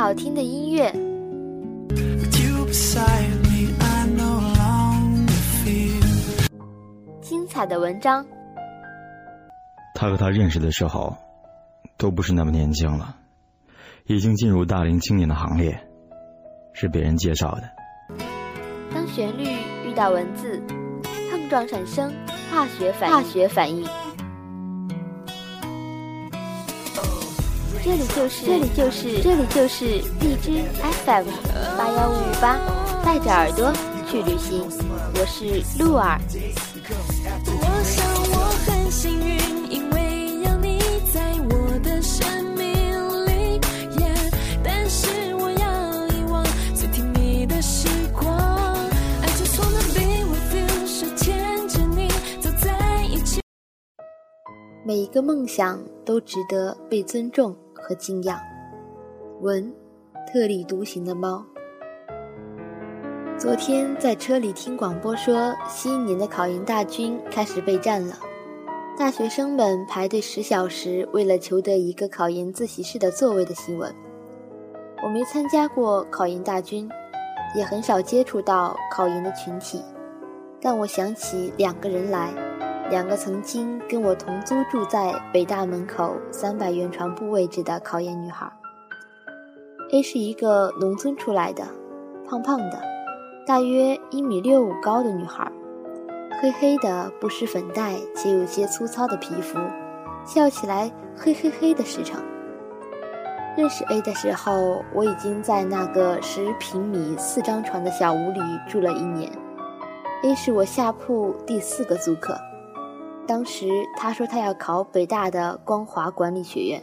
好听的音乐.精彩的文章。他和他认识的时候，都不是那么年轻了，已经进入大龄青年的行列，是别人介绍的。当旋律遇到文字，碰撞产生化学反化学反应。这里就是这里就是这里就是荔枝 FM 八幺五五八，带着耳朵去旅行。我是鹿儿。我想我很幸运，因为有你在我的生命里。Yeah，但是我要遗忘最甜蜜的时光。I just wanna be with you，手牵着你走在一起。每一个梦想都值得被尊重和敬仰。文，特立独行的猫。昨天在车里听广播说，新一年的考研大军开始备战了。大学生们排队十小时，为了求得一个考研自习室的座位的新闻。我没参加过考研大军，也很少接触到考研的群体，但我想起两个人来，两个曾经跟我同租住在北大门口三百元床铺位置的考研女孩。A 是一个农村出来的，胖胖的。大约一米六五高的女孩，黑黑的不施粉黛且有些粗糙的皮肤，笑起来嘿嘿嘿的实诚。认识 A 的时候，我已经在那个十平米四张床的小屋里住了一年。A 是我下铺第四个租客，当时他说他要考北大的光华管理学院，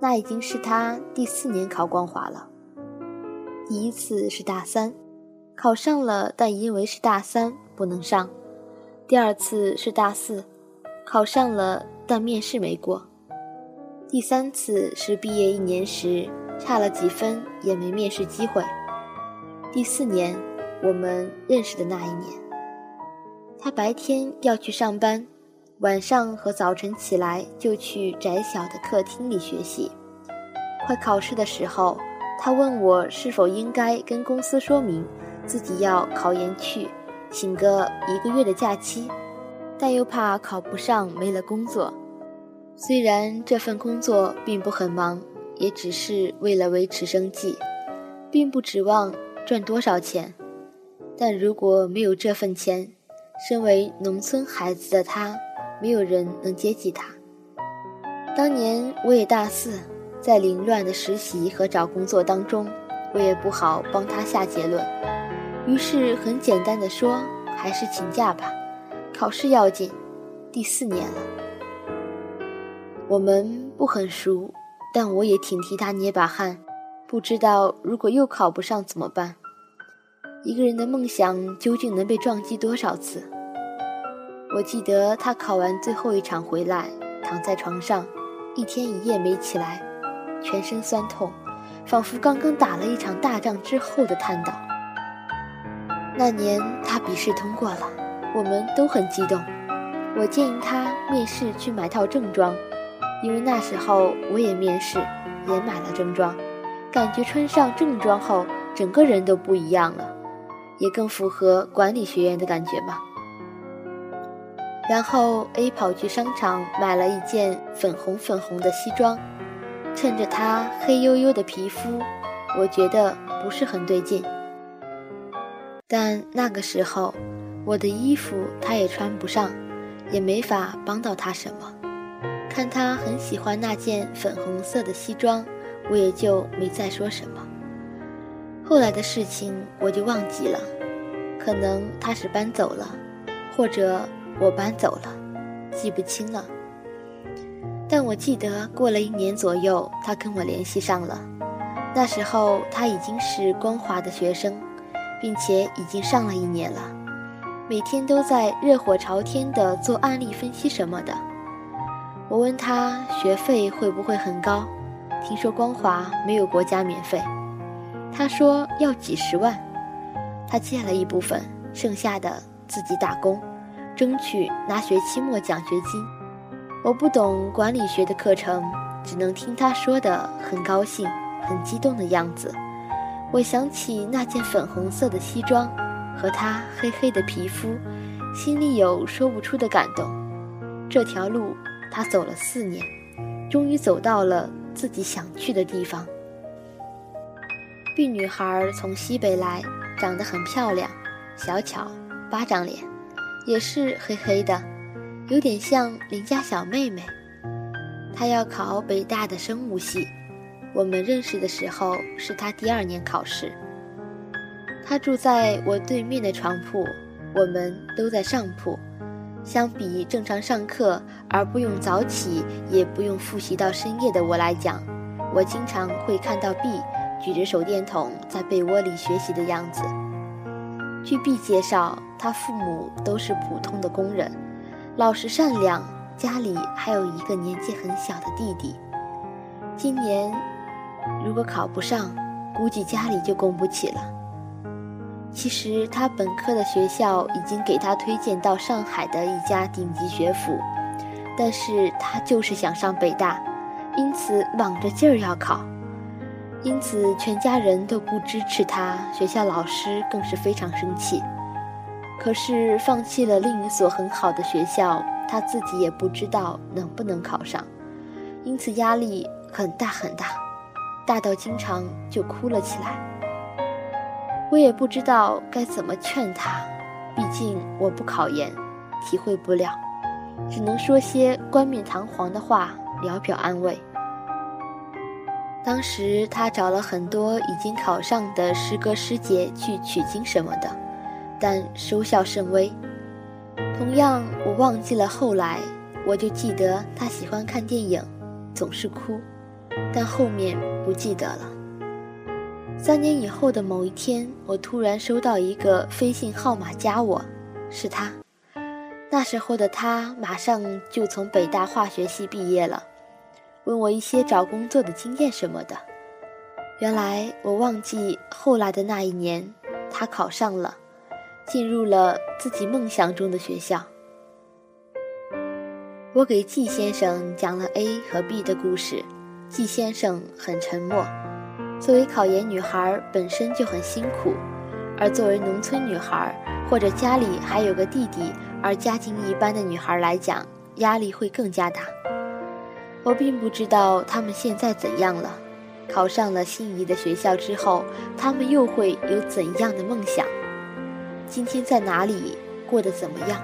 那已经是他第四年考光华了。第一次是大三。考上了，但因为是大三不能上。第二次是大四，考上了，但面试没过。第三次是毕业一年时差了几分，也没面试机会。第四年，我们认识的那一年，他白天要去上班，晚上和早晨起来就去窄小的客厅里学习。快考试的时候，他问我是否应该跟公司说明。自己要考研去，请个一个月的假期，但又怕考不上没了工作。虽然这份工作并不很忙，也只是为了维持生计，并不指望赚多少钱。但如果没有这份钱，身为农村孩子的他，没有人能接济他。当年我也大四，在凌乱的实习和找工作当中，我也不好帮他下结论。于是很简单的说，还是请假吧，考试要紧，第四年了。我们不很熟，但我也挺替他捏把汗，不知道如果又考不上怎么办。一个人的梦想究竟能被撞击多少次？我记得他考完最后一场回来，躺在床上，一天一夜没起来，全身酸痛，仿佛刚刚打了一场大仗之后的瘫倒。那年他笔试通过了，我们都很激动。我建议他面试去买套正装，因为那时候我也面试，也买了正装，感觉穿上正装后整个人都不一样了，也更符合管理学院的感觉嘛。然后 A 跑去商场买了一件粉红粉红的西装，衬着他黑黝黝的皮肤，我觉得不是很对劲。但那个时候，我的衣服他也穿不上，也没法帮到他什么。看他很喜欢那件粉红色的西装，我也就没再说什么。后来的事情我就忘记了，可能他是搬走了，或者我搬走了，记不清了。但我记得过了一年左右，他跟我联系上了，那时候他已经是光华的学生。并且已经上了一年了，每天都在热火朝天的做案例分析什么的。我问他学费会不会很高，听说光华没有国家免费，他说要几十万，他借了一部分，剩下的自己打工，争取拿学期末奖学金。我不懂管理学的课程，只能听他说的很高兴，很激动的样子。我想起那件粉红色的西装和他黑黑的皮肤，心里有说不出的感动。这条路他走了四年，终于走到了自己想去的地方。B 女孩从西北来，长得很漂亮，小巧，巴掌脸，也是黑黑的，有点像邻家小妹妹。她要考北大的生物系，我们认识的时候是她第二年考试。她住在我对面的床铺，我们都在上铺。相比正常上课而不用早起，也不用复习到深夜的我来讲，我经常会看到 B。举着手电筒在被窝里学习的样子。据 B 介绍，他父母都是普通的工人，老实善良，家里还有一个年纪很小的弟弟。今年如果考不上，估计家里就供不起了。其实他本科的学校已经给他推荐到上海的一家顶级学府，但是他就是想上北大，因此卯着劲儿要考。因此，全家人都不支持他，学校老师更是非常生气。可是，放弃了另一所很好的学校，他自己也不知道能不能考上，因此压力很大很大，大到经常就哭了起来。我也不知道该怎么劝他，毕竟我不考研，体会不了，只能说些冠冕堂皇的话，聊表安慰。当时他找了很多已经考上的师哥师姐去取经什么的，但收效甚微。同样，我忘记了后来，我就记得他喜欢看电影，总是哭，但后面不记得了。三年以后的某一天，我突然收到一个飞信号码加我，是他。那时候的他马上就从北大化学系毕业了。问我一些找工作的经验什么的，原来我忘记后来的那一年，他考上了，进入了自己梦想中的学校。我给季先生讲了 A 和 B 的故事，季先生很沉默。作为考研女孩本身就很辛苦，而作为农村女孩或者家里还有个弟弟而家境一般的女孩来讲，压力会更加大。我并不知道他们现在怎样了，考上了心仪的学校之后，他们又会有怎样的梦想？今天在哪里过得怎么样？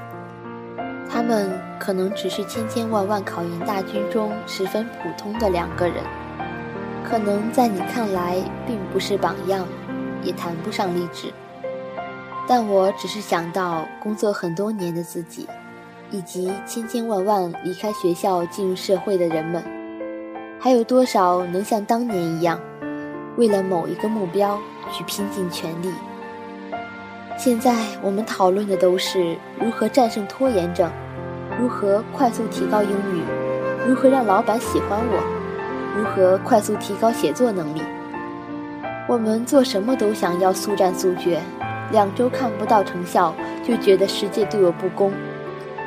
他们可能只是千千万万考研大军中十分普通的两个人，可能在你看来并不是榜样，也谈不上励志。但我只是想到工作很多年的自己。以及千千万万离开学校进入社会的人们，还有多少能像当年一样，为了某一个目标去拼尽全力？现在我们讨论的都是如何战胜拖延症，如何快速提高英语，如何让老板喜欢我，如何快速提高写作能力。我们做什么都想要速战速决，两周看不到成效就觉得世界对我不公。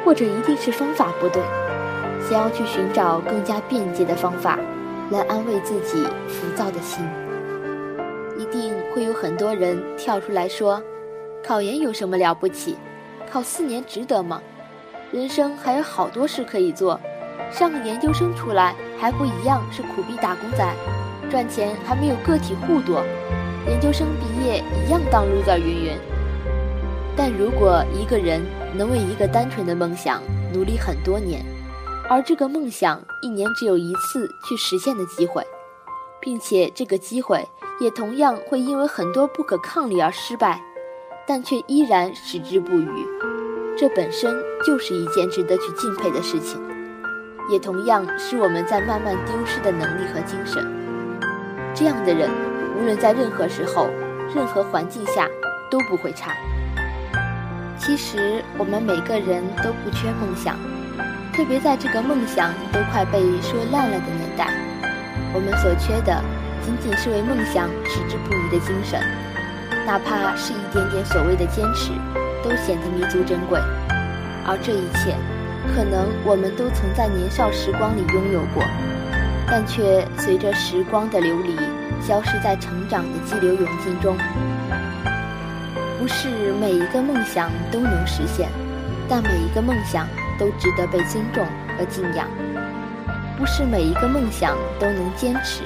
或者一定是方法不对，想要去寻找更加便捷的方法，来安慰自己浮躁的心。一定会有很多人跳出来说：“考研有什么了不起？考四年值得吗？人生还有好多事可以做，上个研究生出来还不一样是苦逼打工仔，赚钱还没有个体户多。研究生毕业一样当 loser 云云。”但如果一个人能为一个单纯的梦想努力很多年，而这个梦想一年只有一次去实现的机会，并且这个机会也同样会因为很多不可抗力而失败，但却依然矢志不渝，这本身就是一件值得去敬佩的事情，也同样是我们在慢慢丢失的能力和精神。这样的人，无论在任何时候、任何环境下都不会差。其实我们每个人都不缺梦想，特别在这个梦想都快被说烂了的年代，我们所缺的仅仅是为梦想矢志不渝的精神，哪怕是一点点所谓的坚持，都显得弥足珍贵。而这一切，可能我们都曾在年少时光里拥有过，但却随着时光的流离，消失在成长的激流勇进中。不是每一个梦想都能实现，但每一个梦想都值得被尊重和敬仰。不是每一个梦想都能坚持，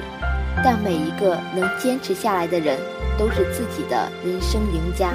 但每一个能坚持下来的人，都是自己的人生赢家。